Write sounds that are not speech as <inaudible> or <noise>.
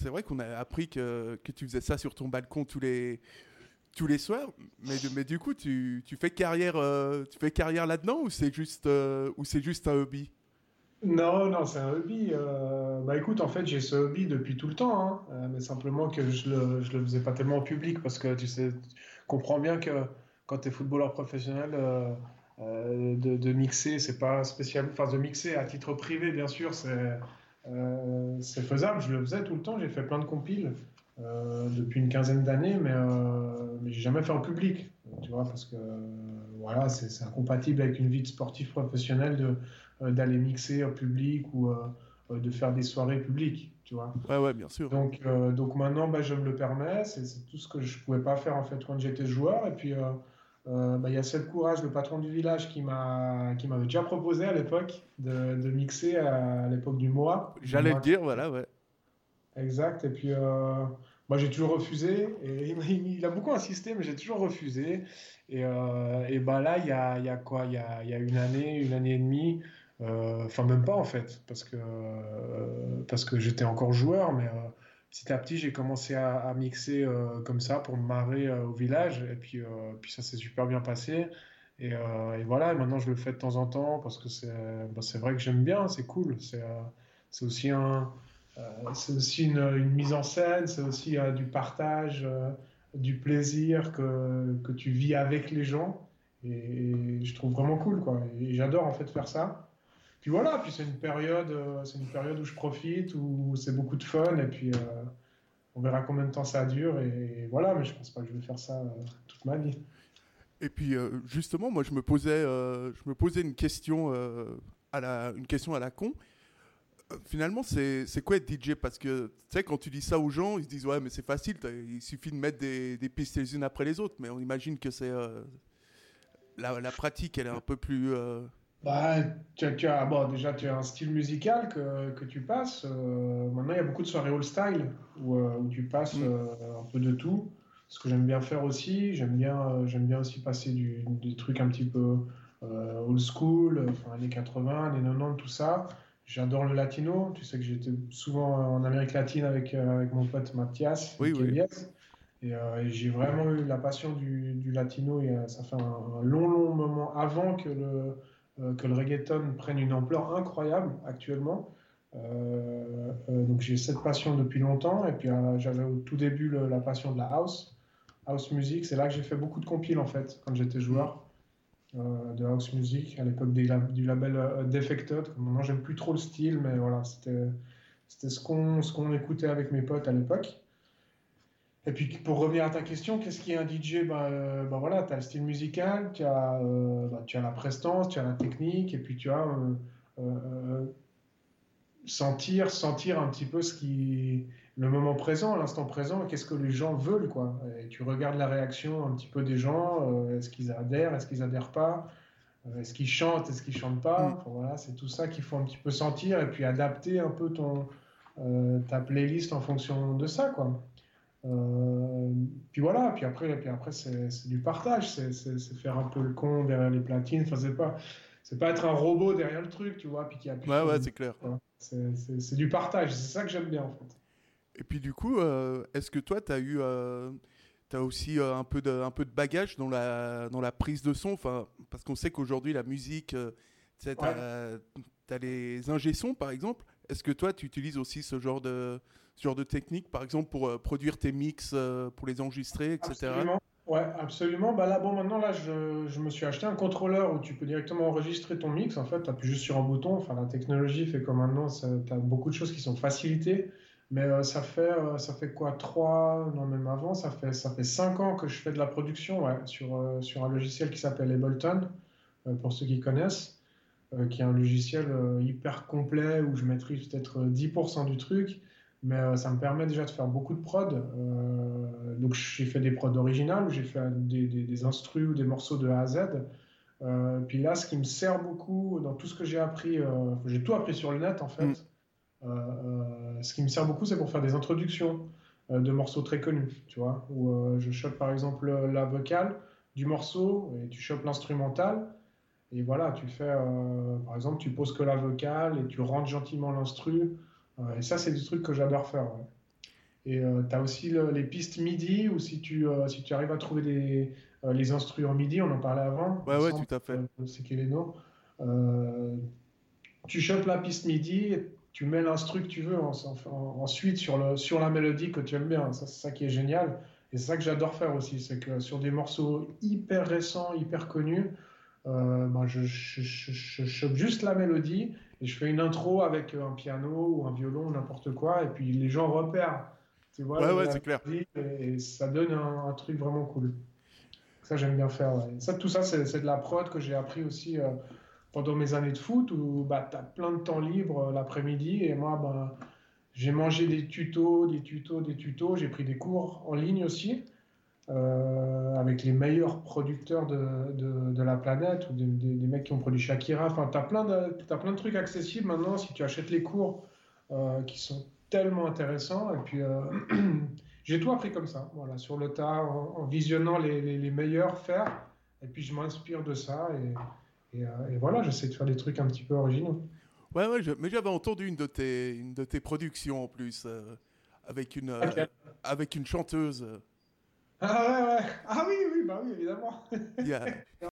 c'est vrai qu'on a appris que, tu faisais ça sur ton balcon tous les, tous les soirs, mais, mais du coup, tu, fais carrière, euh, carrière là-dedans ou c'est juste, euh, juste un hobby? Non, non, c'est un hobby. bah écoute, en fait, j'ai ce hobby depuis tout le temps, hein, mais simplement que je le, le faisais pas tellement en public parce que tu sais, comprends bien que quand tu es footballeur professionnel, de, de, mixer, c'est pas spécial, enfin de mixer à titre privé, bien sûr, c'est c'est faisable. Je le faisais tout le temps. J'ai fait plein de compiles. Euh, depuis une quinzaine d'années, mais, euh, mais j'ai jamais fait en public, tu vois, parce que voilà, c'est incompatible avec une vie de sportif professionnel euh, d'aller mixer en public ou de faire des soirées publiques, tu vois. Ouais, ouais, bien sûr. Donc, donc maintenant, bah, je me le permets. C'est tout ce que je pouvais pas faire en fait quand j'étais joueur. Et puis, bah, il y a Seb Courage, le patron du village, qui m'a qui m'avait déjà proposé à l'époque de, de, mixer à, l'époque du MOA. J'allais le dire, voilà, ouais. Exact. Et puis, moi, j'ai toujours refusé. Et il, a beaucoup insisté, mais j'ai toujours refusé. Et, euh, et bah là, il y a, y a, quoi? Il y a, y a, une année, une année et demie. Euh, enfin, même pas en fait, parce que, euh, parce que j'étais encore joueur, mais petit à petit, j'ai commencé à, mixer comme ça pour me marrer au village. Et puis, puis ça s'est super bien passé. Et, et, voilà, maintenant je le fais de temps en temps parce que c'est bah, vrai que j'aime bien, c'est cool. C'est aussi un, euh, aussi une, mise en scène, c'est aussi euh, du partage, euh, du plaisir que, que, tu vis avec les gens. Et, je trouve vraiment cool, quoi. Et j'adore en fait faire ça. Puis voilà, puis c'est une période, c'est une période où je profite, où c'est beaucoup de fun, et puis on verra combien de temps ça dure. Et, voilà, mais je pense pas que je vais faire ça toute ma vie. Et puis justement, moi je me posais, je me posais une question à la, une question à la con finalement, c'est quoi être DJ Parce que, tu sais, quand tu dis ça aux gens, ils se disent, ouais, mais c'est facile, il suffit de mettre des, pistes les unes après les autres. Mais on imagine que c'est. Euh, la, pratique, elle est un peu plus. Euh, bah, tu tu as, bon, déjà, tu as un style musical que, que tu passes. Euh, maintenant, il y a beaucoup de soirées all style où, où tu passes mm. un peu de tout. Ce que j'aime bien faire aussi, j'aime bien, j'aime bien aussi passer du, des trucs un petit peu old school, enfin, années 80, années 90, tout ça. J'adore le latino. Tu sais que j'étais souvent en Amérique latine avec, euh, avec mon pote Mathias. Oui, oui. Euh, et, j'ai vraiment eu la passion du, du latino. Et, ça fait un, long, long moment avant que le, euh, que le reggaeton prenne une ampleur incroyable actuellement. donc j'ai cette passion depuis longtemps. Et puis j'avais au tout début la passion de la house, house music. C'est là que j'ai fait beaucoup de compiles en fait quand j'étais joueur. Euh, de house music à l'époque du label euh, Defected. Maintenant, j'aime plus trop le style, mais voilà, c'était ce qu'on ce qu'on écoutait avec mes potes à l'époque. Et puis pour revenir à ta question, qu'est-ce qui est un DJ bah, euh, bah voilà, tu as le style musical, tu as, tu as la prestance, tu as la technique, et puis tu as sentir, sentir un petit peu ce qui, le moment présent, l'instant présent, qu'est-ce que les gens veulent, quoi. Et tu regardes la réaction un petit peu des gens, euh, est-ce qu'ils adhèrent, est-ce qu'ils adhèrent pas, euh, est-ce qu'ils chantent, est-ce qu'ils chantent pas? Mm. voilà, c'est tout ça qu'il faut un petit peu sentir et puis adapter un peu ton euh, ta playlist en fonction de ça, quoi. Puis voilà, puis après, puis après c'est du partage, c'est faire un peu le con derrière les platines. Enfin, c'est pas c'est pas être un robot derrière le truc, tu vois, puis qui appuie. Ouais, ouais, c'est clair. C'est du partage, c'est ça que j'aime bien en fait. Et puis du coup, euh, est-ce que toi, tu as eu, euh, as aussi euh, un, peu de, un peu de bagage dans la, dans la prise de son? Enfin, Parce qu'on sait qu'aujourd'hui, la musique, tu as, les ingé par exemple. Est-ce que toi, tu utilises aussi ce genre de, ce genre de technique, par exemple, pour produire tes mix, pour les enregistrer, etc. Absolument. Ouais, absolument. Bah là, bon, maintenant, là, je, je, me suis acheté un contrôleur où tu peux directement enregistrer ton mix. En fait, tu appuies juste sur un bouton. Enfin, la technologie fait que maintenant, tu as beaucoup de choses qui sont facilitées. Mais euh, ça fait euh, ça fait quoi? Trois non même avant ça fait ça fait cinq ans que je fais de la production ouais, sur euh, sur un logiciel qui s'appelle Ableton pour ceux qui connaissent qui est un logiciel hyper complet où je maîtrise peut-être 10% du truc mais ça me permet déjà de faire beaucoup de prod donc j'ai fait des prods originales j'ai fait des, des, des instrus ou des morceaux de A à Z puis là ce qui me sert beaucoup dans tout ce que j'ai appris j'ai tout appris sur le net en fait mm. Euh, euh, ce qui me sert beaucoup, c'est pour faire des introductions euh, de morceaux très connus, tu vois, où je chope par exemple la vocale du morceau et tu chopes l'instrumental. Et voilà, tu fais, par exemple, tu poses que la vocale et tu rentres gentiment l'instru. et ça, c'est des trucs que j'adore faire. Et tu as aussi les pistes MIDI, ou si tu, si tu arrives à trouver des, les instruments MIDI, on en parlait avant. Ouais, ouais, tout à fait. C'est tu chopes la piste MIDI, tu mets l'instru que tu veux ensuite sur, le, sur la mélodie que tu aimes bien. C'est ça qui est génial. Et c'est ça que j'adore faire aussi, c'est que sur des morceaux hyper récents, hyper connus, euh, ben je, je, je, chope juste la mélodie et je fais une intro avec un piano ou un violon, n'importe quoi, et puis les gens repèrent. Tu vois, ouais, ouais, c'est clair. Et, ça donne un, truc vraiment cool. Ça, j'aime bien faire. Ça, tout ça, c'est de la prod que j'ai appris aussi euh, pendant mes années de foot où bah, tu as plein de temps libre euh, l'après-midi et moi, bah, j'ai mangé des tutos, des tutos, des tutos. J'ai pris des cours en ligne aussi euh, avec les meilleurs producteurs de, de, la planète ou des, des, mecs qui ont produit Shakira. Enfin, tu as, plein de, as plein de trucs accessibles maintenant si tu achètes les cours euh, qui sont tellement intéressants. Et puis, euh, <clears throat> j'ai tout appris comme ça, voilà, sur le tas, en, visionnant les, les, meilleurs faire. Et puis, je m'inspire de ça. Et, et, et voilà, j'essaie de faire des trucs un petit peu originaux. Ouais, ouais, mais j'avais entendu une de tes, une de tes productions en plus, avec, une, avec une chanteuse. Ah ouais, ouais. Ah oui, oui, bah oui, évidemment. <laughs>